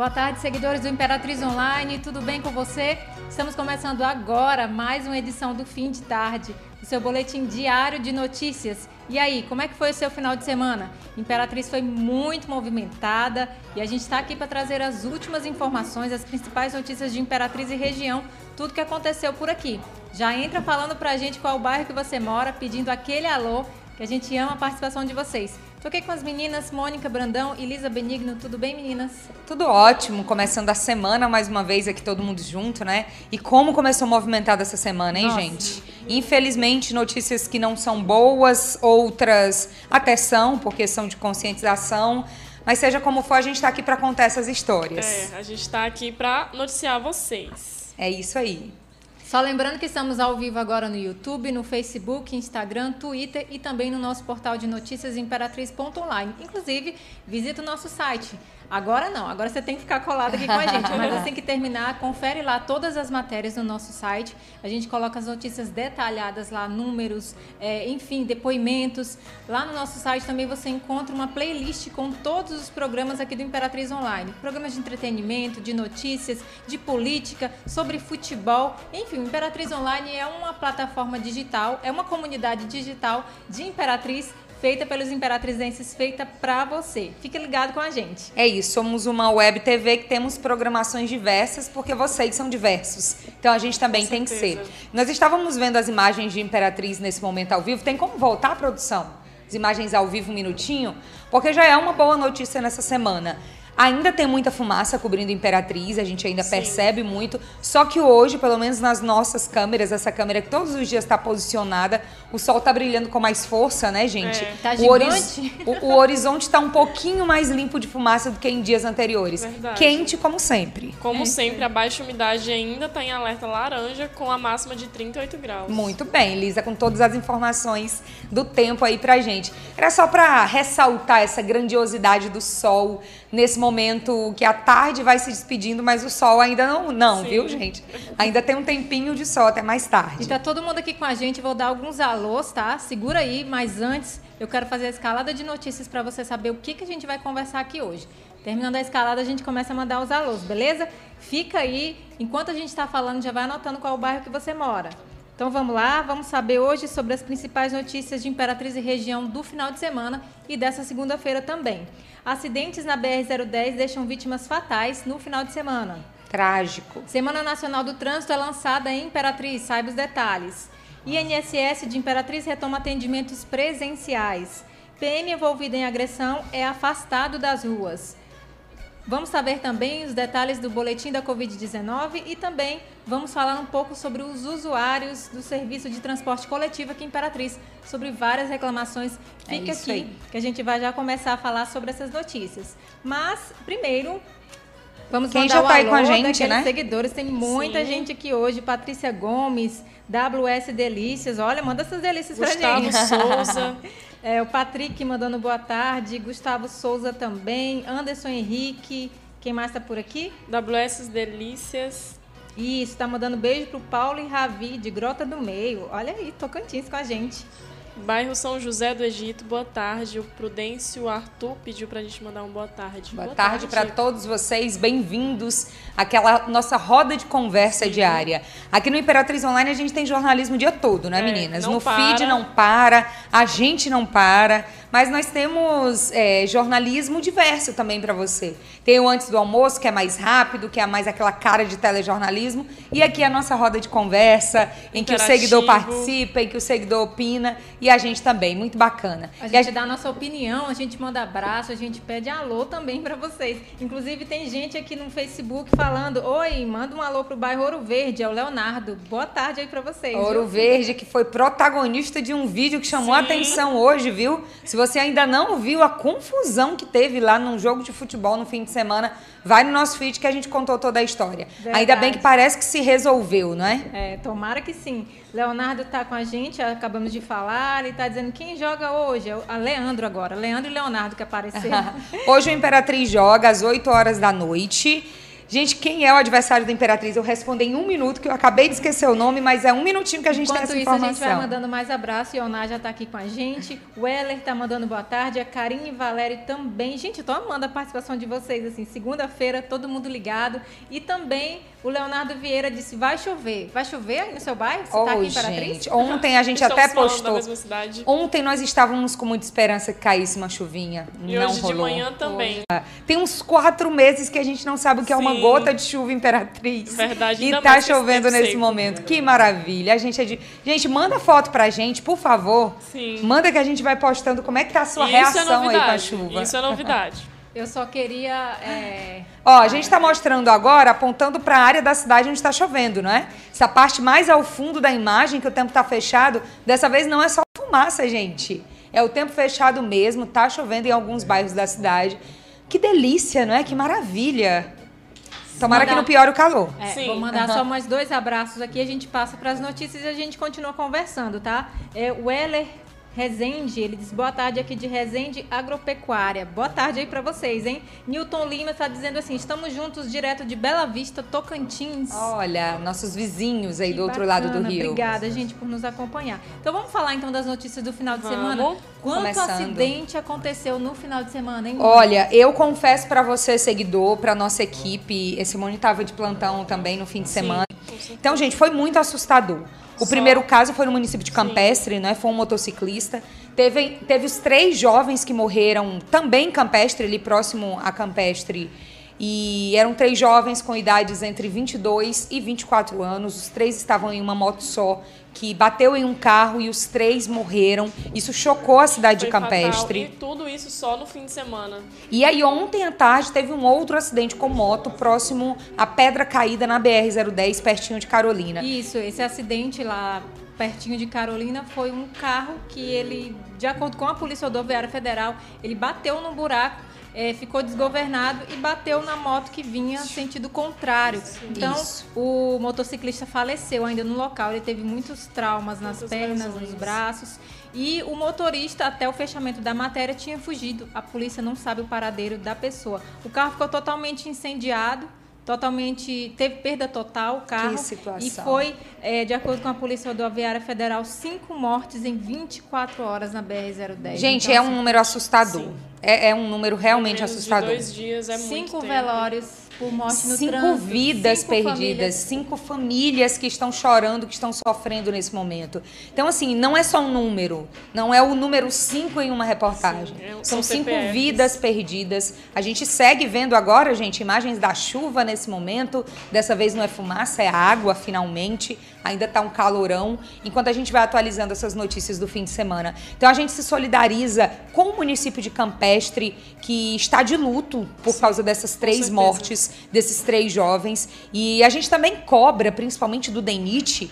Boa tarde, seguidores do Imperatriz Online, tudo bem com você? Estamos começando agora mais uma edição do Fim de Tarde, o seu boletim diário de notícias. E aí, como é que foi o seu final de semana? Imperatriz foi muito movimentada e a gente está aqui para trazer as últimas informações, as principais notícias de Imperatriz e região, tudo que aconteceu por aqui. Já entra falando para a gente qual bairro que você mora, pedindo aquele alô, que a gente ama a participação de vocês. Tô aqui com as meninas Mônica Brandão e Lisa Benigno. Tudo bem, meninas? Tudo ótimo. Começando a semana mais uma vez aqui todo mundo junto, né? E como começou movimentada essa semana, hein, Nossa. gente? Infelizmente, notícias que não são boas, outras até são, porque são de conscientização. Mas seja como for, a gente está aqui para contar essas histórias. É, a gente está aqui para noticiar vocês. É isso aí. Só lembrando que estamos ao vivo agora no YouTube, no Facebook, Instagram, Twitter e também no nosso portal de notícias imperatriz.online. Inclusive, visita o nosso site Agora não, agora você tem que ficar colado aqui com a gente. Mas assim que terminar, confere lá todas as matérias no nosso site. A gente coloca as notícias detalhadas lá, números, é, enfim, depoimentos. Lá no nosso site também você encontra uma playlist com todos os programas aqui do Imperatriz Online. Programas de entretenimento, de notícias, de política, sobre futebol. Enfim, o Imperatriz Online é uma plataforma digital, é uma comunidade digital de Imperatriz feita pelos imperatrizenses, feita para você. Fique ligado com a gente. É isso, somos uma web TV que temos programações diversas, porque vocês são diversos. Então a gente também tem que ser. Nós estávamos vendo as imagens de Imperatriz nesse momento ao vivo. Tem como voltar a produção? As imagens ao vivo um minutinho? Porque já é uma boa notícia nessa semana. Ainda tem muita fumaça cobrindo Imperatriz, a gente ainda Sim. percebe muito. Só que hoje, pelo menos nas nossas câmeras, essa câmera que todos os dias está posicionada, o sol está brilhando com mais força, né, gente? É. Tá o, horiz o, o, horizonte está um pouquinho mais limpo de fumaça do que em dias anteriores. Verdade. Quente, como sempre. Como é. sempre, a baixa umidade ainda está em alerta laranja, com a máxima de 38 graus. Muito bem, Lisa, com todas as informações do tempo aí pra gente. Era só para ressaltar essa grandiosidade do sol nesse momento que a tarde vai se despedindo, mas o sol ainda não, não, viu, gente? Ainda tem um tempinho de sol até mais tarde. E tá todo mundo aqui com a gente, vou dar alguns alôs, tá? Segura aí, mas antes eu quero fazer a escalada de notícias para você saber o que, que a gente vai conversar aqui hoje. Terminando a escalada, a gente começa a mandar os alôs, beleza? Fica aí, enquanto a gente está falando, já vai anotando qual o bairro que você mora. Então vamos lá, vamos saber hoje sobre as principais notícias de Imperatriz e região do final de semana e dessa segunda-feira também. Acidentes na BR-010 deixam vítimas fatais no final de semana. Trágico. Semana Nacional do Trânsito é lançada em Imperatriz, saiba os detalhes. INSS de Imperatriz retoma atendimentos presenciais. PM envolvido em agressão é afastado das ruas. Vamos saber também os detalhes do boletim da Covid-19 e também vamos falar um pouco sobre os usuários do serviço de transporte coletivo aqui em Imperatriz, sobre várias reclamações. Fica é aqui aí. que a gente vai já começar a falar sobre essas notícias. Mas, primeiro, Vamos Quem já está aí com a gente, né? seguidores. Tem muita Sim. gente aqui hoje. Patrícia Gomes, WS Delícias. Olha, manda essas delícias Gustavo pra gente. Souza. É, o Patrick mandando boa tarde, Gustavo Souza também, Anderson Henrique, quem mais está por aqui? WS Delícias. Isso, está mandando beijo pro Paulo e Ravi, de Grota do Meio. Olha aí, Tocantins com a gente. Bairro São José do Egito, boa tarde. O Prudêncio Arthur pediu para a gente mandar um boa tarde. Boa, boa tarde, tarde. para todos vocês, bem-vindos àquela nossa roda de conversa Sim. diária. Aqui no Imperatriz Online a gente tem jornalismo o dia todo, né, é, meninas? No para. feed não para, a gente não para. Mas nós temos é, jornalismo diverso também para você. Tem o antes do almoço, que é mais rápido, que é mais aquela cara de telejornalismo. E aqui a nossa roda de conversa, em que o seguidor participa, em que o seguidor opina. E a gente também, muito bacana. A gente a... dá a nossa opinião, a gente manda abraço, a gente pede alô também para vocês. Inclusive, tem gente aqui no Facebook falando: Oi, manda um alô pro bairro Ouro Verde, é o Leonardo. Boa tarde aí para vocês. Ouro viu? Verde, que foi protagonista de um vídeo que chamou Sim. a atenção hoje, viu? Se você ainda não viu a confusão que teve lá num jogo de futebol no fim de semana, vai no nosso feed que a gente contou toda a história. Verdade. Ainda bem que parece que se resolveu, não é? É, tomara que sim. Leonardo está com a gente, acabamos de falar, ele está dizendo quem joga hoje? É a Leandro agora. Leandro e Leonardo que apareceram. hoje o Imperatriz joga às 8 horas da noite Gente, quem é o adversário da Imperatriz? Eu respondo em um minuto, que eu acabei de esquecer o nome, mas é um minutinho que a gente Enquanto tem essa isso, informação. a gente vai mandando mais abraço. Ioná já está aqui com a gente. O Heller está mandando boa tarde. A Karine e Valério também. Gente, eu tô amando a participação de vocês. Assim, segunda-feira, todo mundo ligado. E também o Leonardo Vieira disse: vai chover. Vai chover aí no seu bairro? Você Oh, tá aqui em Imperatriz? gente, ontem a gente até postou. Ontem nós estávamos com muita esperança que caísse uma chuvinha. E não hoje de rolou. manhã também. Tem uns quatro meses que a gente não sabe o que é uma Sim. Gota de chuva imperatriz. Verdade, E ainda tá chovendo nesse seco. momento. Que maravilha. A gente é de. Gente, manda foto pra gente, por favor. Sim. Manda que a gente vai postando como é que tá a sua Isso é reação aí com a chuva. Isso é novidade. Eu só queria. é, Ó, a gente tá mostrando agora, apontando para a área da cidade onde está chovendo, não é? Essa parte mais ao fundo da imagem, que o tempo tá fechado, dessa vez não é só fumaça, gente. É o tempo fechado mesmo, tá chovendo em alguns bairros da cidade. Que delícia, não é? Que maravilha. Tomara que Mandar- não piore o calor. É, Sim. vou mandar Aham. só mais dois abraços aqui, a gente passa para as notícias e a gente continua conversando, tá? É, o Heller Rezende, ele diz boa tarde aqui de Rezende Agropecuária. Boa tarde aí para vocês, hein? Newton Lima está dizendo assim: estamos juntos direto de Bela Vista, Tocantins. Olha, nossos vizinhos aí Que do outro lado do bacana, rio. Obrigada, gente, por nos acompanhar. Então vamos falar então das notícias do final de Vamos. semana. Quanto Começando. acidente aconteceu no final de semana, hein? Olha, eu confesso pra você, seguidor, pra nossa equipe, esse Simone tava de plantão também no fim de semana. Então, gente, foi muito assustador. O primeiro caso foi no município de Campestre, né? Foi um motociclista. Teve, teve os três jovens que morreram também em Campestre, ali próximo a Campestre. E eram três jovens com idades entre 22 e 24 anos. Os três estavam em uma moto só, que bateu em um carro e os três morreram. Isso chocou a cidade de Foi fatal. Campestre. E tudo isso só no fim de semana. E aí ontem à tarde teve um outro acidente com moto próximo à Pedra Caída na BR-010, pertinho de Carolina. Isso, esse acidente lá pertinho de Carolina foi um carro que ele, de acordo com a Polícia Rodoviária Federal, ele bateu num buraco, eh, ficou desgovernado e bateu na moto que vinha sentido contrário. Então, Isso. o motociclista faleceu ainda no local. Ele teve muitos traumas nas Muitas pernas, nos braços. E o motorista, até o fechamento da matéria, tinha fugido. A polícia não sabe o paradeiro da pessoa. O carro ficou totalmente incendiado. Totalmente. Teve perda total o carro. situação. E foi, é, de acordo com a Polícia Rodoviária Federal, cinco mortes em 24 horas na BR-010. Gente, Então, é um assim, número assustador. É, é um número realmente assustador. Dois dias é muito Cinco tempo. velórios por morte no cinco trânsito. vidas cinco perdidas, famílias. cinco famílias que estão chorando, que estão sofrendo nesse momento. Então, assim, não é só um número, não é o número cinco em uma reportagem. Sim, é- São são cinco vidas perdidas. A gente segue vendo agora, gente, imagens da chuva nesse momento. Dessa vez não é fumaça, é água, finalmente. Ainda tá um calorão. Enquanto a gente vai atualizando essas notícias do fim de semana. Então a gente se solidariza com o município de Campestre, que está de luto por causa dessas três mortes desses três jovens. E a gente também cobra, principalmente do DENIT,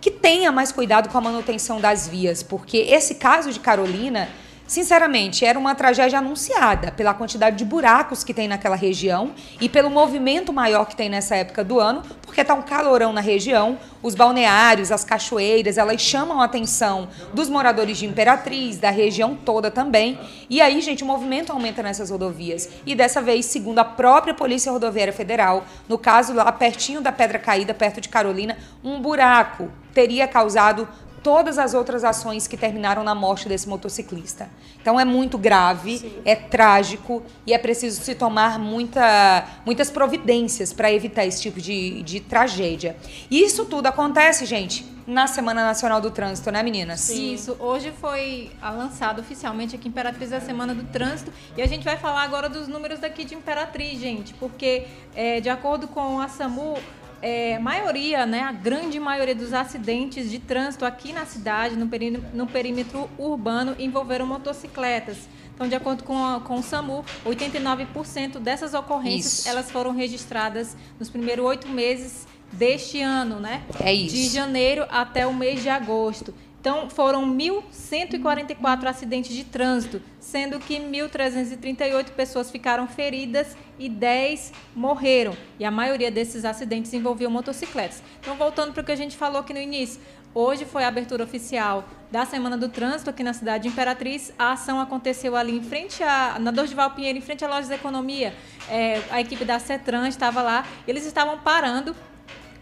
que tenha mais cuidado com a manutenção das vias, porque esse caso de Carolina, sinceramente, era uma tragédia anunciada pela quantidade de buracos que tem naquela região e pelo movimento maior que tem nessa época do ano, porque tá um calorão na região, os balneários, as cachoeiras, elas chamam a atenção dos moradores de Imperatriz, da região toda também. E aí, gente, o movimento aumenta nessas rodovias. E dessa vez, segundo a própria Polícia Rodoviária Federal, no caso lá pertinho da Pedra Caída, perto de Carolina, um buraco teria causado todas as outras ações que terminaram na morte desse motociclista. Então é muito grave, é trágico e é preciso se tomar muita, muitas providências para evitar esse tipo de, de tragédia. E isso tudo acontece, gente, na Semana Nacional do Trânsito, né, meninas? Isso, hoje foi lançado oficialmente aqui em Imperatriz a Semana do Trânsito e a gente vai falar agora dos números daqui de Imperatriz, gente, porque é, de acordo com a SAMU, é, maioria, né, a grande maioria dos acidentes de trânsito aqui na cidade, no perímetro, no perímetro urbano, envolveram motocicletas. Então, de acordo com, a- com o SAMU, 89% dessas ocorrências Isso. elas foram registradas nos primeiros oito meses deste ano, né? É isso. De janeiro até o mês de agosto. Então, foram 1.144 acidentes de trânsito, sendo que 1.338 pessoas ficaram feridas e 10 morreram. E a maioria desses acidentes envolviam motocicletas. Então, voltando para o que a gente falou aqui no início, Hoje foi a abertura oficial da Semana do Trânsito aqui na cidade de Imperatriz. A ação aconteceu ali em frente a, na Dorival Pinheiro, em frente à loja de economia. É, a equipe da CETRAN estava lá. Eles estavam parando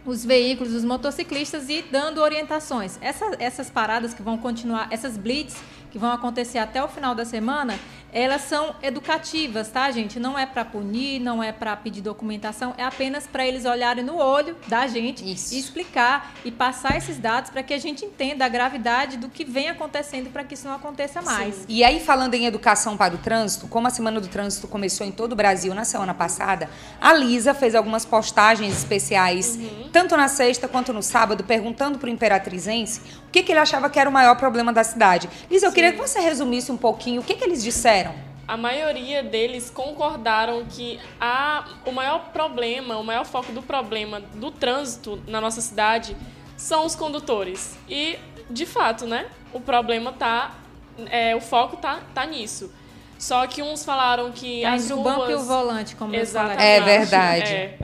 os veículos, os motociclistas e dando orientações. Essa, essas paradas que vão continuar, essas blitz que vão acontecer até o final da semana, elas são educativas, tá, gente? Não é para punir, não é para pedir documentação, é apenas para eles olharem no olho da gente Isso. e explicar e passar esses dados para que a gente entenda a gravidade do que vem acontecendo para que isso não aconteça mais. E aí, falando em educação para o trânsito, como a Semana do Trânsito começou em todo o Brasil na semana passada, a Lisa fez algumas postagens especiais, tanto na sexta quanto no sábado, perguntando para o Imperatrizense o que, que ele achava que era o maior problema da cidade. Lisa, eu queria que você resumisse um pouquinho o que, que eles disseram. A maioria deles concordaram que a, o maior problema, o maior foco do problema do trânsito na nossa cidade são os condutores. E, de fato, né? O problema tá. É, o foco tá, tá nisso. Só que uns falaram que Tá as entre o ruas... banco e o volante, como eu Exatamente. falei. É verdade. É.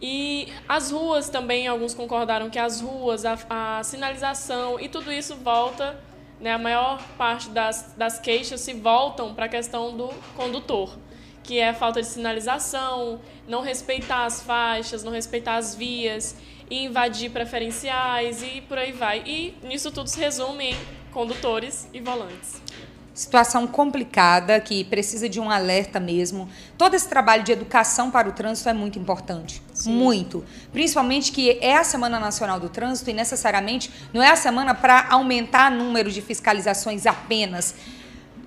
E as ruas também, alguns concordaram que as ruas, a, a sinalização e tudo isso volta, né, a maior parte das, das queixas se voltam para a questão do condutor, que é a falta de sinalização, não respeitar as faixas, não respeitar as vias, invadir preferenciais e por aí vai. E nisso tudo se resume em condutores e volantes. Situação complicada que precisa de um alerta mesmo. Todo esse trabalho de educação para o trânsito é muito importante. Muito. Principalmente que é a Semana Nacional do Trânsito e necessariamente não é a semana para aumentar o número de fiscalizações apenas.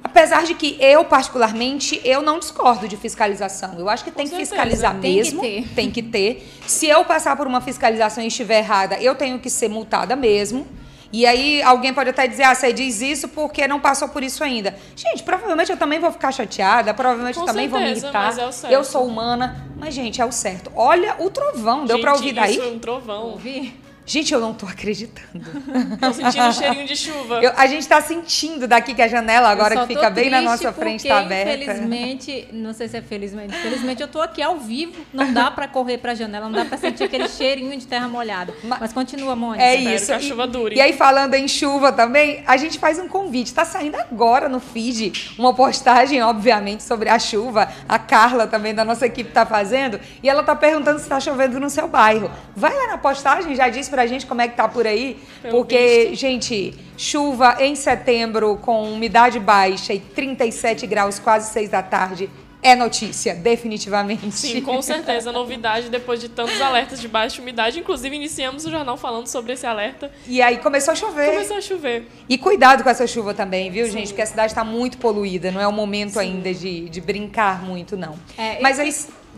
Apesar de que eu, particularmente, eu não discordo de fiscalização. Eu acho que tem que certeza. fiscalizar Tem que mesmo. ter. Tem que ter. Se eu passar por uma fiscalização e estiver errada, eu tenho que ser multada mesmo. E aí alguém pode até dizer, ah, você diz isso porque não passou por isso ainda. Gente, provavelmente eu também vou ficar chateada, provavelmente Com eu também vou me certeza, irritar. mas é o certo. Eu sou humana, mas gente, é o certo. Olha o trovão, deu pra Gente, ouvir daí? Isso é um trovão. Ouvi? Gente, eu não tô acreditando. Tô sentindo um cheirinho de chuva. Eu- a gente tá sentindo daqui que a janela agora que fica bem na nossa frente tá aberta. Infelizmente, não sei se é felizmente, infelizmente eu tô aqui ao vivo, não dá pra correr pra janela, não dá pra sentir aquele cheirinho de terra molhada. Ma- Mas continua, Mônica. É isso. que a chuva dure. E aí, falando em chuva também, a gente faz um convite. Tá saindo agora no feed uma postagem, obviamente, sobre a chuva. A Carla também da nossa equipe tá fazendo. E ela tá perguntando se tá chovendo no seu bairro. Vai lá na postagem, já diz pra gente como é que tá por aí. Pelo porque, gente, chuva em setembro com umidade baixa e 37 graus, quase 6 da tarde. É notícia, definitivamente. Sim, com certeza, novidade depois de tantos alertas de baixa umidade. Inclusive, iniciamos o jornal falando sobre esse alerta. E aí começou a chover. Começou a chover. E cuidado com essa chuva também, viu, gente? Porque a cidade está muito poluída, não é o momento ainda de, de brincar muito, não. É, Mas eu-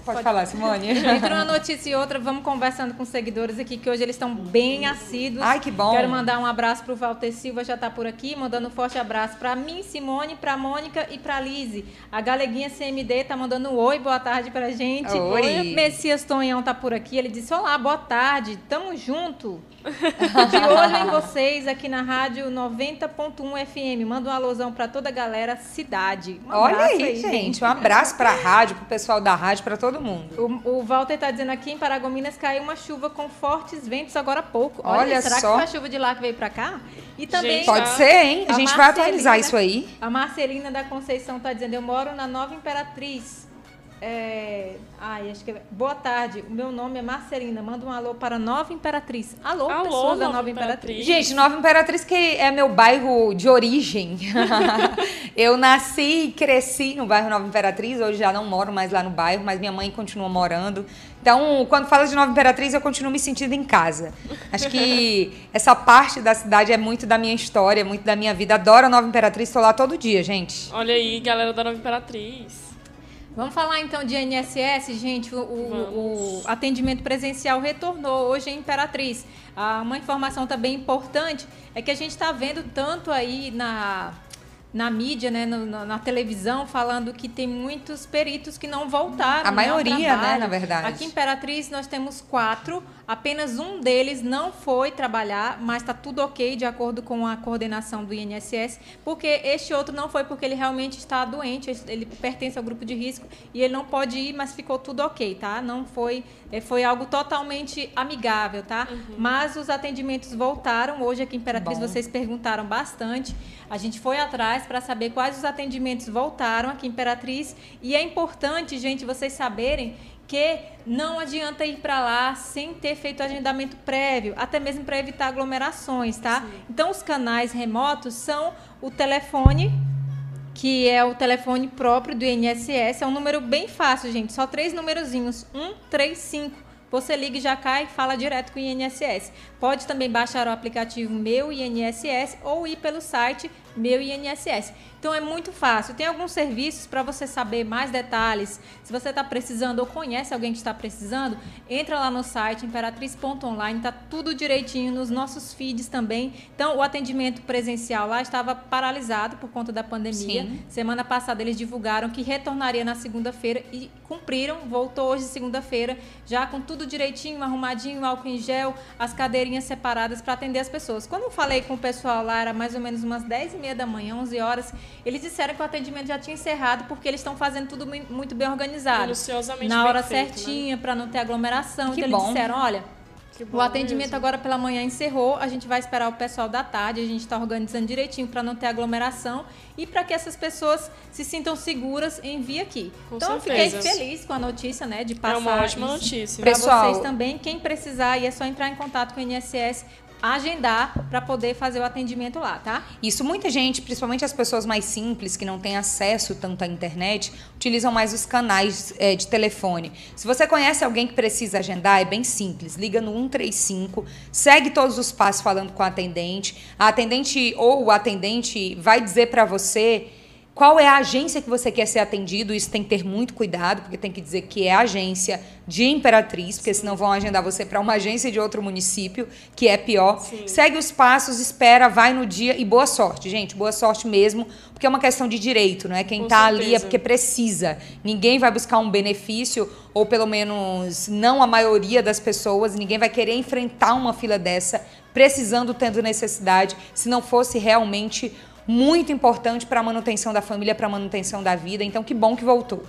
aí. Pode, falar, Simone. Entre uma notícia e outra, vamos conversando com os seguidores aqui, que hoje eles estão bem assíduos. Ai, que bom. Quero mandar um abraço pro Walter Silva, já tá por aqui, mandando um forte abraço pra mim, Simone, pra Mônica e pra Lise. A Galeguinha CMD tá mandando um oi, boa tarde pra gente. Oi. Messias Tonhão tá por aqui, ele disse, olá, boa tarde, tamo junto. De olho em vocês aqui na rádio 90.1 FM. Manda um alusão pra toda a galera, cidade. Um Olha abraço aí, gente. Um abraço pra rádio, pro pessoal da rádio, pra todo mundo. O, o Walter tá dizendo aqui em Paragominas caiu uma chuva com fortes ventos agora há pouco. Olha, Olha será só. que foi a chuva de lá que veio pra cá? E também Gente, Pode ser, hein? A A gente vai atualizar isso aí. a Marcelina da Conceição tá dizendo, eu moro na Nova Imperatriz. É... Ai, acho que é... Boa tarde, o meu nome é Marcelina. Manda um alô para Nova Imperatriz. Alô, Alô, pessoas da Nova Nova Imperatriz. Imperatriz. Gente, Nova Imperatriz, que é meu bairro de origem. eu nasci e cresci no bairro Nova Imperatriz, hoje já não moro mais lá no bairro, mas minha mãe continua morando. Então, quando fala de Nova Imperatriz, eu continuo me sentindo em casa. Acho que essa parte da cidade é muito da minha história, muito da minha vida. Adoro a Nova Imperatriz, estou lá todo dia, gente. Olha aí, galera da Nova Imperatriz. Vamos falar então de INSS, gente. O, o- o atendimento presencial retornou hoje em Imperatriz. Ah, uma informação também importante é que a gente está vendo tanto aí na, na mídia, né, no, na, na, televisão, falando que tem muitos peritos que não voltaram. A maioria, né, na verdade. Aqui em Imperatriz nós temos quatro, apenas um deles não foi trabalhar, mas está tudo ok de acordo com a coordenação do INSS, porque este outro não foi porque ele realmente está doente, ele pertence ao grupo de risco e ele não pode ir, mas ficou tudo ok, tá? Não foi, é, foi algo totalmente amigável, tá? Uhum. Mas os atendimentos voltaram. Hoje aqui em Imperatriz Bom. vocês perguntaram bastante. A gente foi atrás para saber quais os atendimentos voltaram aqui em Imperatriz e é importante, gente, vocês saberem que não adianta ir para lá sem ter feito agendamento prévio, até mesmo para evitar aglomerações, tá? Sim. Então os canais remotos são o telefone que é o telefone próprio do INSS, é um número bem fácil, gente, só três numerozinhos, 135 você liga e já cai e fala direto com o INSS. Pode também baixar o aplicativo Meu INSS ou ir pelo site Meu INSS. Então é muito fácil. Tem alguns serviços para você saber mais detalhes. Se você está precisando ou conhece alguém que está precisando, entra lá no site imperatriz.online, está tudo direitinho nos nossos feeds também. Então o atendimento presencial lá estava paralisado por conta da pandemia. Sim. Semana passada eles divulgaram que retornaria na segunda-feira e cumpriram. Voltou hoje segunda-feira, já com tudo direitinho, arrumadinho, álcool em gel, as cadeirinhas separadas para atender as pessoas. Quando eu falei com o pessoal lá, era mais ou menos umas 10 e meia da manhã, 11 horas eles disseram que o atendimento já tinha encerrado porque eles estão fazendo tudo muito bem organizado. Na hora feito, né? certinha, né? para não ter aglomeração. Que então bom. eles disseram, olha, o atendimento mesmo. agora pela manhã encerrou. A gente vai esperar o pessoal da tarde. A gente está organizando direitinho para não ter aglomeração e para que essas pessoas se sintam seguras em vir aqui. Com então, certeza. fiquei feliz com a notícia, né, de passar. É uma ótima notícia. Para vocês também. Quem precisar, e é só entrar em contato com o INSS agendar para poder fazer o atendimento lá, tá? Isso muita gente, principalmente as pessoas mais simples que não têm acesso tanto à internet, utilizam mais os canais é, de telefone. Se você conhece alguém que precisa agendar, é bem simples. Liga no 135, segue todos os passos falando com a atendente. A atendente ou o atendente vai dizer para você qual é a agência que você quer ser atendido? Isso tem que ter muito cuidado, porque tem que dizer que é a agência de Imperatriz, porque senão vão agendar você para uma agência de outro município, que é pior. Sim. Segue os passos, espera, vai no dia e boa sorte, gente. Boa sorte mesmo, porque é uma questão de direito, não é? Quem está ali é porque precisa. Ninguém vai buscar um benefício, ou pelo menos não a maioria das pessoas, ninguém vai querer enfrentar uma fila dessa precisando, tendo necessidade, se não fosse realmente muito importante para a manutenção da família, para a manutenção da vida. Então, que bom que voltou.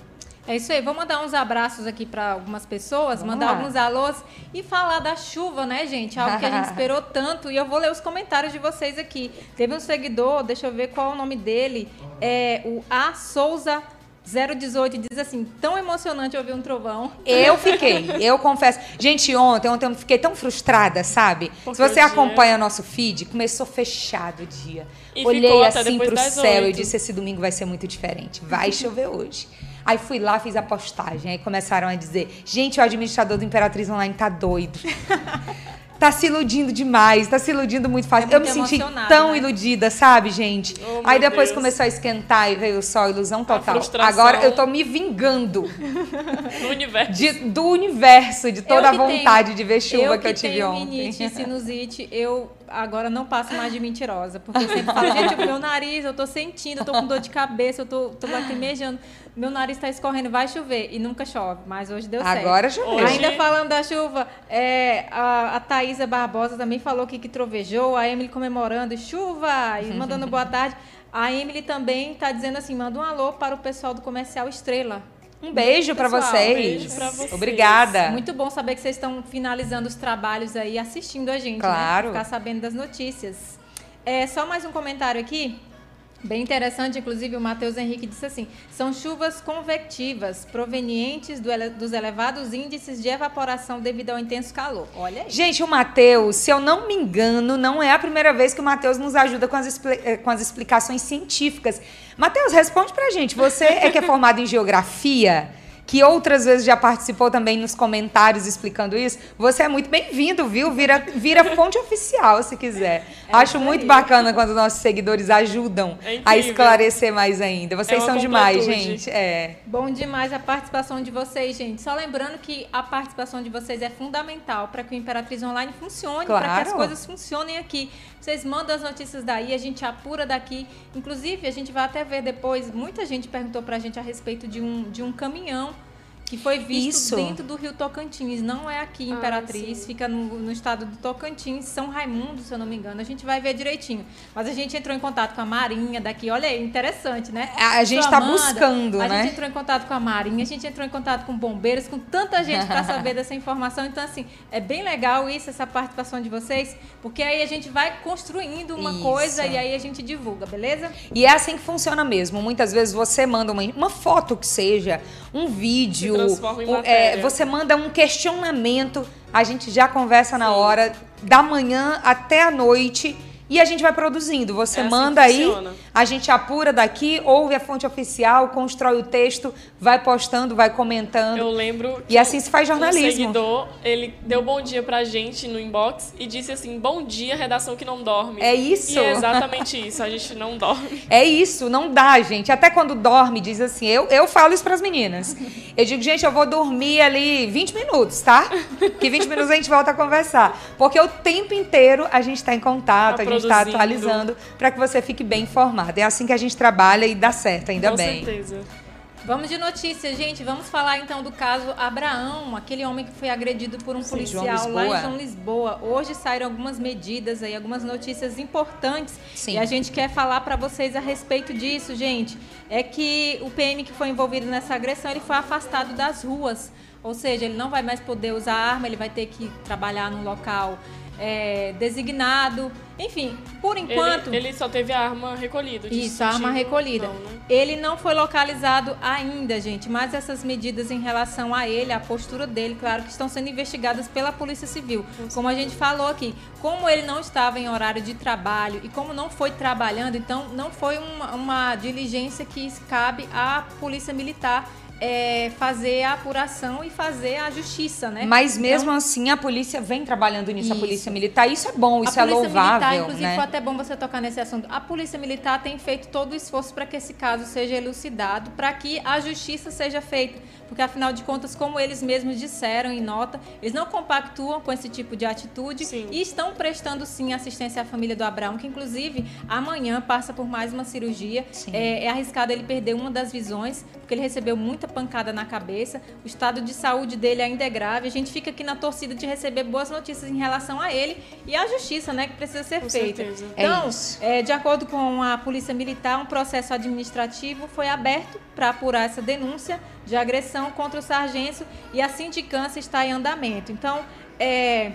É isso aí. Vou mandar uns abraços aqui para algumas pessoas, Vamos mandar lá. alguns alôs e falar da chuva, né, gente? Algo que a gente esperou tanto. E eu vou ler os comentários de vocês aqui. Teve um seguidor, deixa eu ver qual é o nome dele. É o A Souza 018 diz assim, tão emocionante ouvir um trovão. Eu fiquei, eu confesso. Gente, ontem, ontem eu fiquei tão frustrada, sabe? Porque Se você acompanha o nosso feed, começou fechado o dia. E Olhei assim pro céu 8. e disse, esse domingo vai ser muito diferente. Vai chover hoje. Aí fui lá, fiz a postagem. Aí começaram a dizer, gente, o administrador do Imperatriz Online tá doido. Tá se iludindo demais, tá se iludindo muito fácil. É muito eu me senti tão né? iludida, sabe, gente? Oh, Aí depois Deus. começou a esquentar e veio só ilusão total. Agora eu tô me vingando. Do universo. De, do universo, de toda a vontade tenho, de ver chuva eu que, que eu tive ontem. Minite, sinusite, eu agora não passo mais de mentirosa. Porque eu sempre falo, gente, o meu nariz, eu tô sentindo, eu tô com dor de cabeça, eu tô, tô lacrimejando. Meu nariz tá escorrendo, vai chover. E nunca chove, mas hoje deu certo. Agora choveu. Ainda falando da chuva, é, a, a Thaisa Barbosa também falou que, que trovejou, a Emily comemorando chuva e mandando boa tarde. A Emily também tá dizendo assim, manda um alô para o pessoal do Comercial Estrela. Um beijo para vocês. Um beijo vocês. Obrigada. Muito bom saber que vocês estão finalizando os trabalhos aí, assistindo a gente, né? claro. né? Ficar sabendo das notícias. É, só mais um comentário aqui. Bem interessante, inclusive o Matheus Henrique disse assim: são chuvas convectivas provenientes do ele, dos elevados índices de evaporação devido ao intenso calor. Olha aí. Gente, o Matheus, se eu não me engano, não é a primeira vez que o Matheus nos ajuda com as, eh, com as explicações científicas. Matheus, responde pra gente. Você é que é formado em geografia? Que outras vezes já participou também nos comentários explicando isso, você é muito bem-vindo, viu? Vira, vira fonte oficial se quiser. É Acho muito bacana quando nossos seguidores ajudam é a esclarecer mais ainda. Vocês é são demais, gente. É. Bom demais a participação de vocês, gente. Só lembrando que a participação de vocês é fundamental para que o Imperatriz Online funcione, claro. para que as coisas funcionem aqui. Vocês mandam as notícias daí, a gente apura daqui. Inclusive, a gente vai até ver depois, muita gente perguntou para a gente a respeito de um, de um caminhão que foi visto Isso. dentro do Rio Tocantins, não é aqui ah, Imperatriz, ah, fica no, no, estado do Tocantins, São Raimundo, se eu não me engano. A gente vai ver direitinho. Mas a gente entrou em contato com a Marinha daqui, olha aí, interessante, né? A gente está buscando, a né? A gente entrou em contato com a Marinha, a gente entrou em contato com bombeiros, com tanta gente para saber dessa informação. Então, assim, é bem legal isso, essa participação de vocês, porque aí a gente vai construindo uma isso. coisa e aí a gente divulga, beleza? E é assim que funciona mesmo. Muitas vezes você manda uma, uma foto que seja, um vídeo, é, você manda um questionamento, a gente já conversa na hora, da manhã até a noite e a gente vai produzindo. Você é assim manda aí, a gente apura daqui, ouve a fonte oficial, constrói o texto, vai postando, vai comentando. Eu lembro. E assim se faz jornalismo. Um seguidor, ele deu bom dia pra gente no inbox e disse assim: "Bom dia, redação que não dorme". É isso. E é exatamente isso, a gente não dorme. É isso, não dá, gente. Até quando dorme, diz assim: "Eu eu falo isso para as meninas". Eu digo: "Gente, eu vou dormir ali 20 minutos, tá? Que 20 minutos a gente volta a conversar". Porque o tempo inteiro a gente está em contato, a, a gente está atualizando para que você fique bem informado. É assim que a gente trabalha e dá certo, ainda Com bem. Com certeza. Vamos de notícias, gente. Vamos falar então do caso Abraão, aquele homem que foi agredido por um Sim, policial lá em João Lisboa. Hoje saíram algumas medidas aí, algumas notícias importantes. Sim. E a gente quer falar para vocês a respeito disso, gente. É que o PM que foi envolvido nessa agressão, ele foi afastado das ruas. Ou seja, ele não vai mais poder usar arma, ele vai ter que trabalhar num local é, designado. Enfim, por enquanto. Ele, ele, só teve a arma recolhida. Isso, a arma recolhida. Não, né? Ele não foi localizado ainda, gente, mas essas medidas em relação a ele, a postura dele, claro que estão sendo investigadas pela Polícia Civil. Como a gente falou aqui, como ele não estava em horário de trabalho e como não foi trabalhando, então não foi uma, uma diligência que cabe à Polícia Militar é, fazer a apuração e fazer a justiça, né? Mas mesmo então, assim a polícia vem trabalhando nisso, isso. a polícia militar. Isso é bom, isso é louvável. Militar, inclusive, né? foi até bom você tocar nesse assunto. A polícia militar tem feito todo o esforço para que esse caso seja elucidado, para que a justiça seja feita porque afinal de contas, como eles mesmos disseram em nota, eles não compactuam com esse tipo de atitude sim. e estão prestando sim assistência à família do Abraão, que inclusive amanhã passa por mais uma cirurgia. É, é, arriscado ele perder uma das visões, porque ele recebeu muita pancada na cabeça. O estado de saúde dele ainda é grave. A gente fica aqui na torcida de receber boas notícias em relação a ele e à justiça, né, que precisa ser com feita. Certeza. Então, é, é, de acordo com a Polícia Militar, um processo administrativo foi aberto para apurar essa denúncia de agressão contra o sargento e a sindicância está em andamento. Então, é,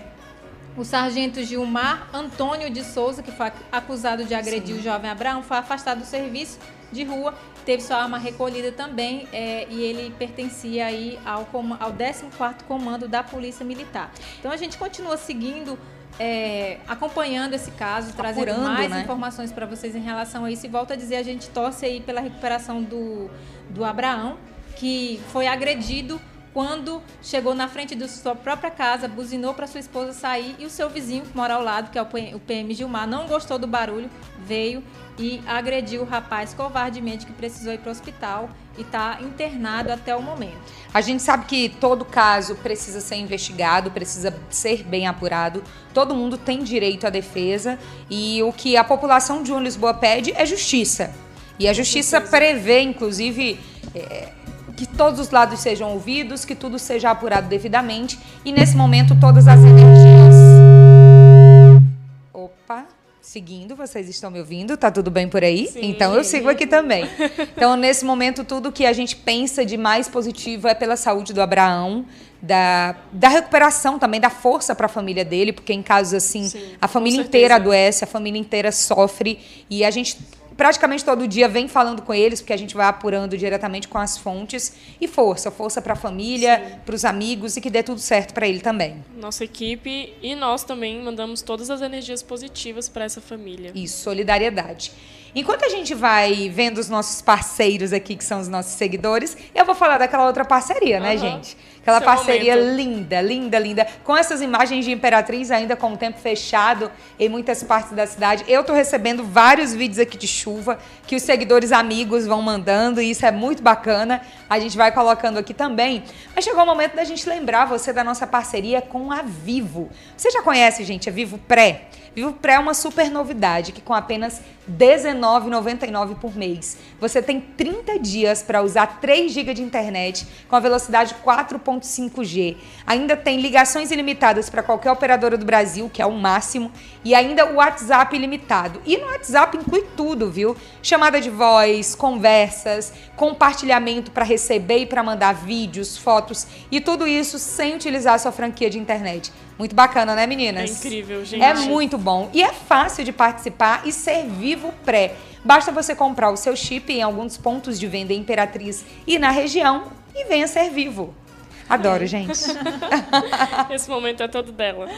o sargento Gilmar Antônio de Souza, que foi acusado de agredir Sim. o jovem Abraão, foi afastado do serviço de rua, teve sua arma recolhida também é, e ele pertencia aí ao, ao 14º Comando da Polícia Militar. Então a gente continua seguindo é, acompanhando esse caso, trazendo Apurando, mais né? informações para vocês em relação a isso. E volto a dizer, a gente torce aí pela recuperação do, do Abraão, que foi agredido quando chegou na frente da sua própria casa, buzinou para sua esposa sair e o seu vizinho, que mora ao lado, que é o PM Gilmar, não gostou do barulho, veio e agrediu o rapaz covardemente que precisou ir para o hospital e está internado até o momento. A gente sabe que todo caso precisa ser investigado, precisa ser bem apurado. Todo mundo tem direito à defesa e o que a população de Lisboa pede é justiça. E a justiça prevê, inclusive, é, que todos os lados sejam ouvidos, que tudo seja apurado devidamente e nesse momento todas as energias. Opa! seguindo, vocês estão me ouvindo? Tá tudo bem por aí? Sim. Então eu sigo aqui também. Então, nesse momento, tudo que a gente pensa de mais positivo é pela saúde do Abraão, da, da recuperação também, da força para a família dele, porque em casos assim, Sim, a família inteira adoece, a família inteira sofre e a gente praticamente todo dia vem falando com eles, porque a gente vai apurando diretamente com as fontes. E força, força para a família, para os amigos e que dê tudo certo para ele também. Nossa equipe e nós também mandamos todas as energias positivas para essa família. Isso, solidariedade. Enquanto a gente vai vendo os nossos parceiros aqui, que são os nossos seguidores, eu vou falar daquela outra parceria, né, Aham. gente? Aquela Seu parceria momento. linda, linda, linda. Com essas imagens de Imperatriz ainda com o tempo fechado em muitas partes da cidade. Eu tô recebendo vários vídeos aqui de chuva que os seguidores amigos vão mandando e isso é muito bacana. A gente vai colocando aqui também. Mas chegou o momento da gente lembrar você da nossa parceria com a Vivo. Você já conhece, gente, a Vivo Pré? Vivo Pré é uma super novidade que com apenas R$19,99 por mês. Você tem 30 dias para usar 3 GB de internet com a velocidade 4.5G. Ainda tem ligações ilimitadas para qualquer operadora do Brasil, que é o máximo, e ainda o WhatsApp ilimitado. E no WhatsApp inclui tudo, viu? Chamada de voz, conversas, compartilhamento para receber e para mandar vídeos, fotos e tudo isso sem utilizar a sua franquia de internet. Muito bacana, né, É meninas? incrível, gente. É muito bom. E é fácil de participar e ser vivo pré. Basta você comprar o seu chip em alguns pontos de venda Imperatriz e na região e venha ser vivo. Adoro, gente. Esse momento é todo dela.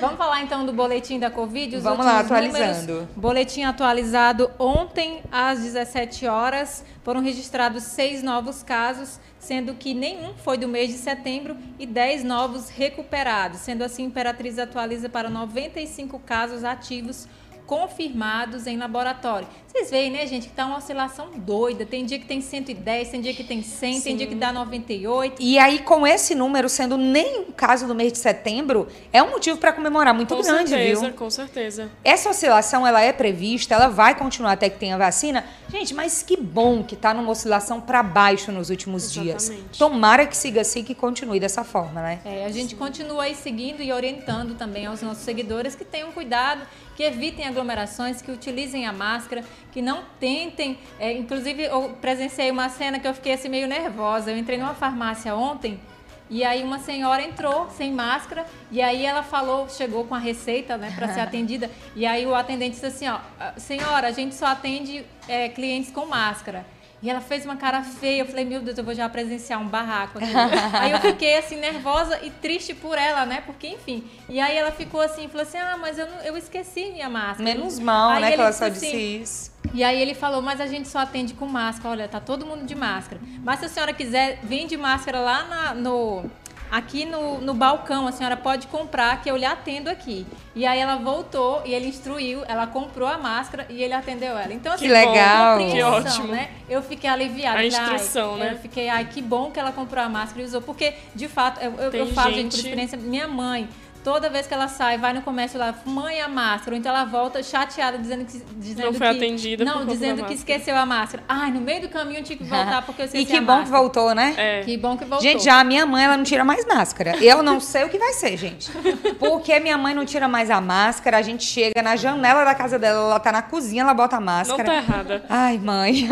Vamos falar então do boletim da Covid? Os Vamos lá, atualizando. números. Boletim atualizado ontem às 17 horas. Foram registrados seis novos casos, sendo que nenhum foi do mês de setembro e 10 novos recuperados. Sendo assim, Imperatriz atualiza para 95 casos ativos confirmados em laboratório. Vocês veem, né, gente, que tá uma oscilação doida. Tem dia que tem 110, tem dia que tem 100, tem Sim. dia que dá 98. E aí, com esse número sendo nem o caso do mês de setembro, é um motivo para comemorar muito com grande, certeza, viu? com certeza. Essa oscilação ela é prevista, ela vai continuar até que tenha vacina. Gente, mas que bom que tá numa oscilação para baixo nos últimos dias. Exatamente. Tomara que siga assim, que continue dessa forma, né? É, a gente continua aí seguindo e orientando também aos nossos seguidores que tenham cuidado, que evitem aglomerações, que utilizem a máscara, que não tentem. é, inclusive, eu presenciei uma cena que eu fiquei assim meio nervosa. Eu entrei numa farmácia ontem. E aí uma senhora entrou sem máscara e aí ela falou, chegou com a receita, né, para ser atendida. E aí o atendente disse assim, ó, senhora, a gente só atende é, clientes com máscara. E ela fez uma cara feia. Eu falei, meu Deus, eu vou já presenciar um barraco aqui. aí eu fiquei assim, nervosa e triste por ela, né? Porque, enfim. E aí ela ficou assim, falou assim: ah, mas eu, não- eu esqueci minha máscara. Menos mal, Aí né, que ela só disse assim, isso. E aí ele falou, mas a gente só atende com máscara. Olha, tá todo mundo de máscara. Mas se a senhora quiser, vem de máscara lá na- no. Aqui no, no balcão, a senhora pode comprar, que eu lhe atendo aqui. E aí ela voltou e ele instruiu, ela comprou a máscara e ele atendeu ela. Então, assim, Que legal. Que ótimo. né? Eu fiquei aliviada. A Falei, ai, instrução, né? Eu fiquei, ai, que bom que ela comprou a máscara e usou. Porque, de fato, eu, eu, falo, gente, por experiência, minha mãe, toda vez que ela sai, vai no comércio lá, mãe, a máscara. Ou então ela volta chateada, dizendo que. Dizendo Não foi que, atendida Não, dizendo que máscara. esqueceu a máscara. Ai, no meio do caminho eu tive que voltar porque eu esqueci E que a bom que máscara. voltou, né? É. Que bom que voltou. Gente, já a minha mãe, ela não tira mais máscara. Eu não sei o que vai ser, gente. Porque minha mãe não tira mais a máscara, a gente chega na janela da casa dela, ela tá na cozinha, ela bota a Não máscara. tá errada. Ai, mãe.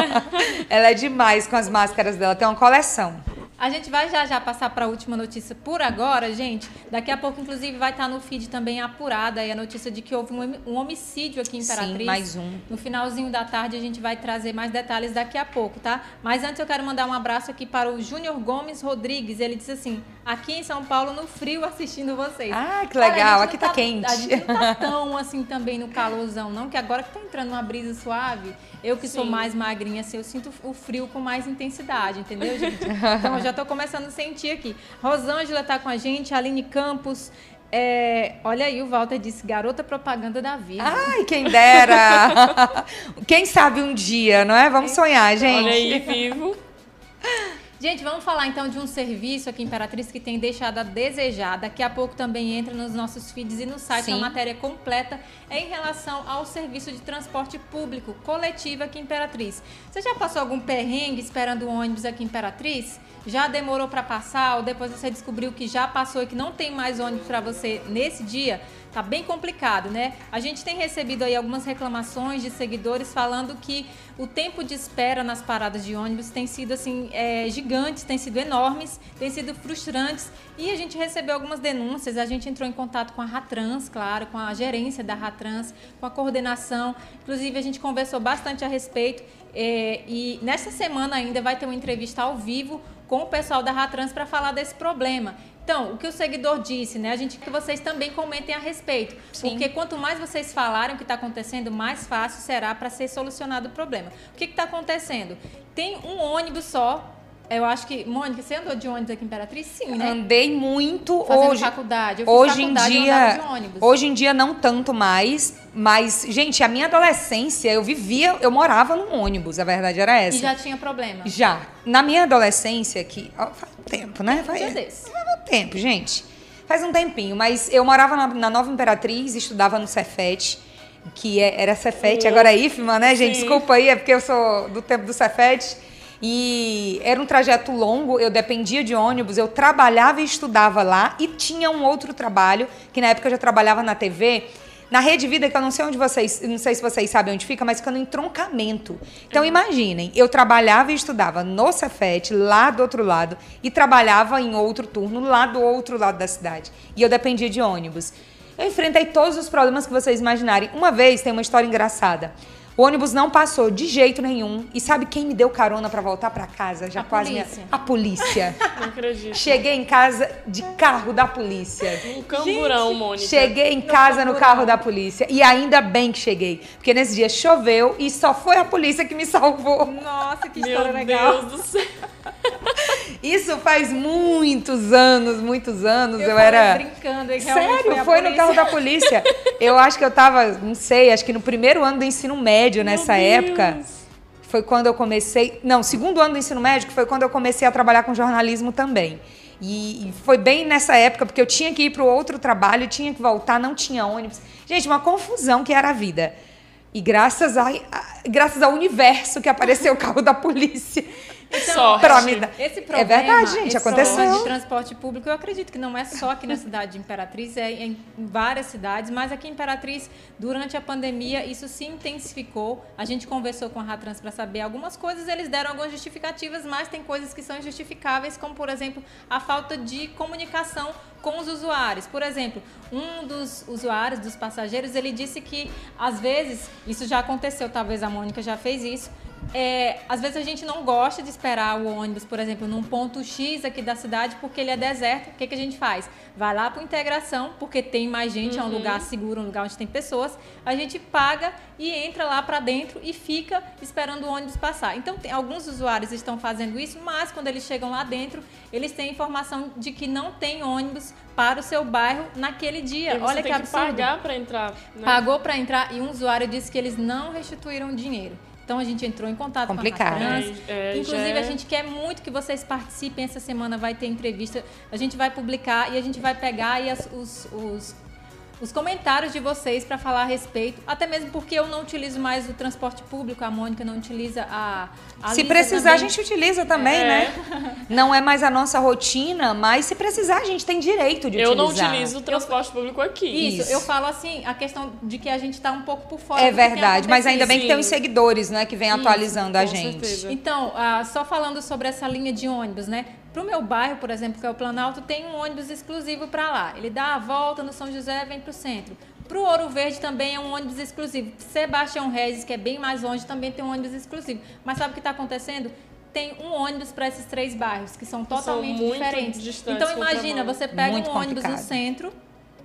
ela é demais com as máscaras dela, tem uma coleção. A gente vai já já passar para a última notícia por agora, gente. Daqui a pouco, inclusive, vai estar no feed também apurada a notícia de que houve um, homicídio aqui em Imperatriz. Sim, mais um. No finalzinho da tarde a gente vai trazer mais detalhes daqui a pouco, tá? Mas antes eu quero mandar um abraço aqui para o Júnior Gomes Rodrigues. Ele disse assim: aqui em São Paulo, no frio, assistindo vocês. Ah, que legal, gente aqui não tá quente. A gente não tá tão assim também no calorzão, não, que agora que tá entrando uma brisa suave, eu que sou Sim. mais magrinha, assim, eu sinto o frio com mais intensidade, entendeu, gente? Então eu já tô começando a sentir aqui. Rosângela tá com a gente, Aline Campos. é, olha aí, o Walter disse, garota propaganda da vida. Ai, quem dera. Quem sabe um dia, não é? Vamos sonhar, gente. Olha aí, vivo. Gente, vamos falar então de um serviço aqui Imperatriz que tem deixado a desejar. Daqui a pouco também entra nos nossos feeds e no site Sim. uma matéria completa em relação ao serviço de transporte público coletivo aqui em Imperatriz. Você já passou algum perrengue esperando o ônibus aqui em Imperatriz? Já demorou para passar ou depois você descobriu que já passou e que não tem mais ônibus para você nesse dia? Tá bem complicado, né? A gente tem recebido aí algumas reclamações de seguidores falando que o tempo de espera nas paradas de ônibus tem sido assim é, gigantes, tem sido enormes, tem sido frustrantes e a gente recebeu algumas denúncias. A gente entrou em contato com a Ratrans, claro, com a gerência da Ratrans, com a coordenação. Inclusive a gente conversou bastante a respeito é, e nessa semana ainda vai ter uma entrevista ao vivo com o pessoal da Ratrans para falar desse problema. Então, o que o seguidor disse, né? A gente que vocês também comentem a respeito. Sim. Porque quanto mais vocês falarem o que está acontecendo, mais fácil será para ser solucionado o problema. O que está acontecendo? Tem um ônibus só eu acho que, Mônica, você andou de ônibus aqui em Imperatriz? Sim, né? Andei muito Fazendo hoje. faculdade. Eu hoje faculdade, em dia, hoje em dia não tanto mais, mas gente, a minha adolescência eu vivia, eu morava num ônibus, a verdade era essa. E já tinha problema. Já. Na minha adolescência que ó, faz um tempo, né? Faz, um faz um tempo, gente. Faz um tempinho, mas eu morava na, na Nova Imperatriz, estudava no Cefet que é, era Cefet, agora é IFMA, né, gente? Sim. Desculpa aí, é porque eu sou do tempo do Cefet. E era um trajeto longo, eu dependia de ônibus, eu trabalhava e estudava lá e tinha um outro trabalho, que na época eu já trabalhava na TV, na Rede Vida, que eu não sei onde vocês, não sei se vocês sabem onde fica, mas fica no entroncamento. Então imaginem, eu trabalhava e estudava no Cefet, lá do outro lado, e trabalhava em outro turno, lá do outro lado da cidade. E eu dependia de ônibus. Eu enfrentei todos os problemas que vocês imaginarem. Uma vez tem uma história engraçada. O ônibus não passou de jeito nenhum. E sabe quem me deu carona para voltar para casa? Já a quase polícia. Minha... A polícia. Não acredito. Cheguei em casa de carro da polícia. Um camburão, Mônica. Cheguei em casa no, no carro da polícia. E ainda bem que cheguei. Porque nesse dia choveu e só foi a polícia que me salvou. Nossa, que história Meu legal. Meu Deus do céu. Isso faz muitos anos, muitos anos. Eu, eu era. brincando, hein? Sério, foi, foi no carro da polícia. Eu acho que eu tava, não sei, acho que no primeiro ano do ensino médio nessa época. Foi quando eu comecei. Não, segundo ano do ensino médio foi quando eu comecei a trabalhar com jornalismo também. E, foi bem nessa época, porque eu tinha que ir para o outro trabalho, tinha que voltar, não tinha ônibus. Gente, uma confusão que era a vida. E graças, a, graças ao universo que apareceu o carro da polícia. Então, Sorte. Pra me dar... Esse problema, é verdade, gente, esse aconteceu. problema de transporte público, eu acredito que não é só aqui na cidade de Imperatriz, é em várias cidades, mas aqui em Imperatriz, durante a pandemia, isso se intensificou. A gente conversou com a Ratrans para saber algumas coisas, eles deram algumas justificativas, mas tem coisas que são injustificáveis, como, por exemplo, a falta de comunicação com os usuários. Por exemplo, um dos usuários, dos passageiros, ele disse que, às vezes, isso já aconteceu, talvez a Mônica já fez isso, é, às vezes a gente não gosta de esperar o ônibus, por exemplo, num ponto X aqui da cidade, porque ele é deserto. O que, que a gente faz? Vai lá para integração, porque tem mais gente, uhum. é um lugar seguro, um lugar onde tem pessoas. A gente paga e entra lá para dentro e fica esperando o ônibus passar. Então, tem, alguns usuários estão fazendo isso, mas quando eles chegam lá dentro, eles têm informação de que não tem ônibus para o seu bairro naquele dia. Olha que absurdo. Que pagar para entrar. Né? Pagou para entrar e um usuário disse que eles não restituíram dinheiro. Então a gente entrou em contato Complicado. com a Trans. É, é, Inclusive, é... a gente quer muito que vocês participem. Essa semana vai ter entrevista. A gente vai publicar e a gente vai pegar aí as, os, os os comentários de vocês para falar a respeito, até mesmo porque eu não utilizo mais o transporte público, a Mônica não utiliza a. a se precisar, também. a gente utiliza também, é. né? Não é mais a nossa rotina, mas se precisar, a gente tem direito de eu utilizar. Eu não utilizo o transporte eu, público aqui. Isso, Isso, eu falo assim, a questão de que a gente está um pouco por fora. É verdade, mas ainda bem que tem os seguidores, né, que vem atualizando Isso, a gente. Certeza. Então, uh, só falando sobre essa linha de ônibus, né? Para o meu bairro, por exemplo, que é o Planalto, tem um ônibus exclusivo para lá. Ele dá a volta no São José e vem para o centro. Para o Ouro Verde também é um ônibus exclusivo. Sebastião Regis, que é bem mais longe, também tem um ônibus exclusivo. Mas sabe o que está acontecendo? Tem um ônibus para esses três bairros, que são totalmente são diferentes. Então imagina, você pega muito um ônibus complicado. no centro,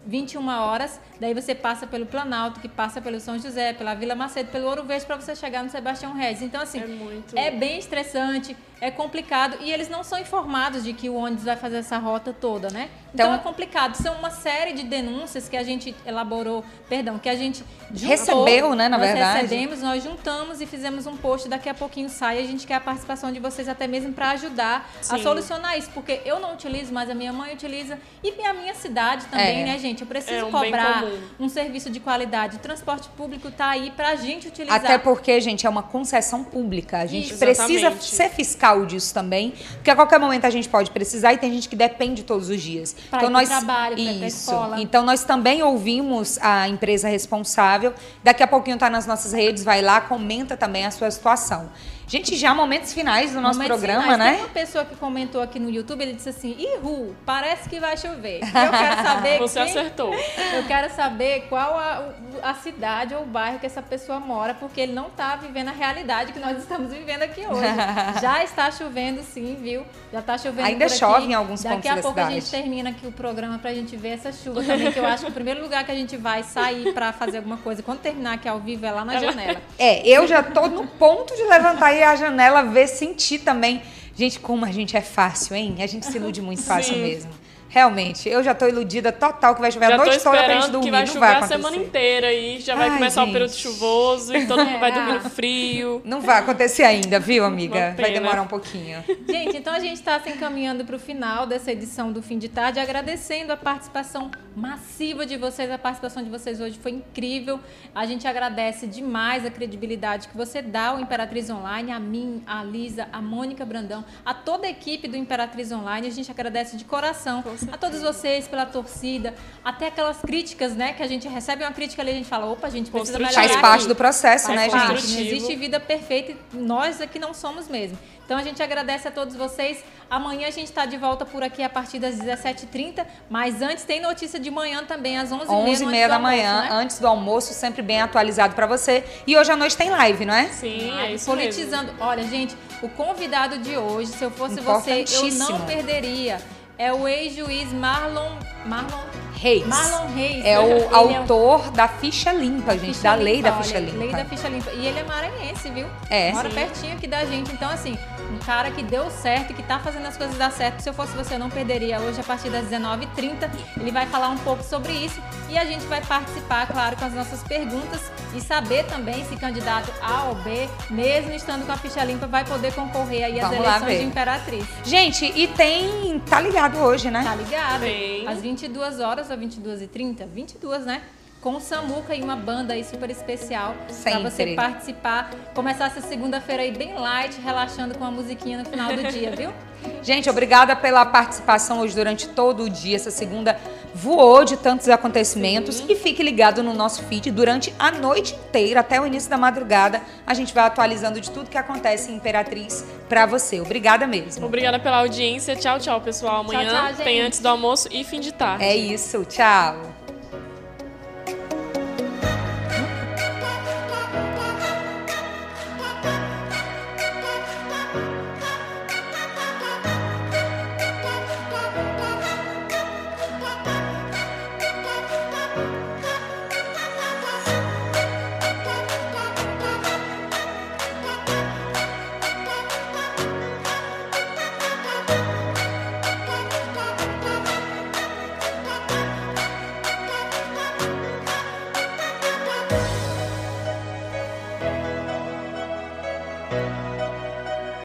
21 horas, daí você passa pelo Planalto, que passa pelo São José, pela Vila Macedo, pelo Ouro Verde para você chegar no Sebastião Regis. Então assim, é, muito... é bem estressante, é complicado e eles não são informados de que o ônibus vai fazer essa rota toda, né? Então, então é complicado. São uma série de denúncias que a gente elaborou, perdão, que a gente juntou, recebeu, né, na nós verdade. recebemos, nós juntamos e fizemos um post. Daqui a pouquinho sai. A gente quer a participação de vocês até mesmo para ajudar Sim. a solucionar isso, porque eu não utilizo, mas a minha mãe utiliza e a minha cidade também, é. né, gente? Eu preciso é um cobrar um serviço de qualidade. O transporte público está aí para a gente utilizar. Até porque, gente, é uma concessão pública. A gente Isso. precisa Exatamente. ser fiscal disso também, porque a qualquer momento a gente pode precisar e tem gente que depende todos os dias. Pra então ir nós trabalho, pra isso. escola. Então nós também ouvimos a empresa responsável. Daqui a pouquinho tá nas nossas redes, vai lá, comenta também a sua situação. Gente, já momentos finais do nosso Momentos programa, finais. né? Tem uma pessoa que comentou aqui no YouTube, ele disse assim: Ih, Ru, parece que vai chover. Eu quero saber. Você quem... acertou. Eu quero saber qual a, a cidade ou o bairro que essa pessoa mora, porque ele não está vivendo a realidade que nós estamos vivendo aqui hoje. Já está chovendo sim, viu? Já está chovendo Ainda chove em alguns Daqui pontos a da pouco cidade. a gente termina aqui o programa pra gente ver essa chuva também, que eu acho que o primeiro lugar que a gente vai sair pra fazer alguma coisa, quando terminar aqui ao vivo, é lá na janela. É, eu já tô no ponto de levantar aí a janela, ver, sentir também. Gente, como a gente é fácil, hein? A gente se ilude muito fácil Sim. mesmo. Realmente, eu já tô iludida total que vai chover Já a tô noite toda pra gente esperando dormir. que vai não chover vai a semana inteira aí. Já vai Ai, começar o gente. período chuvoso e todo mundo vai É. dormir no frio. Não vai acontecer ainda, viu, amiga? Vai demorar um pouquinho. Gente, então a gente está se encaminhando para o final dessa edição do Fim de Tarde, agradecendo a participação massiva de vocês. A participação de vocês hoje foi incrível. A gente agradece demais a credibilidade que você dá ao Imperatriz Online, a mim, a Lisa, a Mônica Brandão, a toda a equipe do Imperatriz Online. A gente agradece de coração a todos vocês pela torcida, até aquelas críticas, né, que a gente recebe uma crítica ali, a gente fala, opa, a gente precisa melhorar Faz parte aqui. do processo, Faz né, parte, gente? Não existe vida perfeita e nós aqui não somos mesmo. Então a gente agradece a todos vocês. Amanhã a gente está de volta por aqui a partir das 17h30. Mas antes tem notícia de manhã também, às 11h30. 11 e meia da manhã, né? antes do almoço, sempre bem atualizado pra você. E hoje à noite tem live, não é? Sim, Ai, é isso Politizando. Olha, gente, o convidado de hoje, se eu fosse você, eu não perderia. É o ex-juiz Marlon. Marlon. Reis. Marlon Reis. É Ele o autor da ficha limpa, gente. Ficha da lei da limpa, ficha olha, limpa. Lei da ficha limpa. E ele é maranhense, viu? É. Mora Sim. pertinho aqui da gente. Então, assim, um cara que deu certo, que tá fazendo as coisas dar certo. Se eu fosse você, eu não perderia hoje a partir das 19h30. Ele vai falar um pouco sobre isso. E a gente vai participar, claro, com as nossas perguntas e saber também se candidato A ou B, mesmo estando com a ficha limpa, vai poder concorrer aí às Vamos lá eleições de Imperatriz. Gente, e tem. Tá ligado hoje, né? Tá ligado? Bem. Às 22 horas ou 22h30? 22, né? Com o Samuca e uma banda aí super especial pra você participar. Começar essa segunda-feira aí bem light, relaxando com a musiquinha no final do dia, viu? Gente, obrigada pela participação hoje durante todo o dia. Essa segunda voou de tantos acontecimentos. E fique ligado no nosso feed durante a noite inteira, até o início da madrugada. A gente vai atualizando de tudo que acontece em Imperatriz pra você. Obrigada mesmo. Obrigada pela audiência. Tchau, tchau, pessoal. Amanhã tchau, gente. tem antes do almoço e fim de tarde. É isso. Tchau.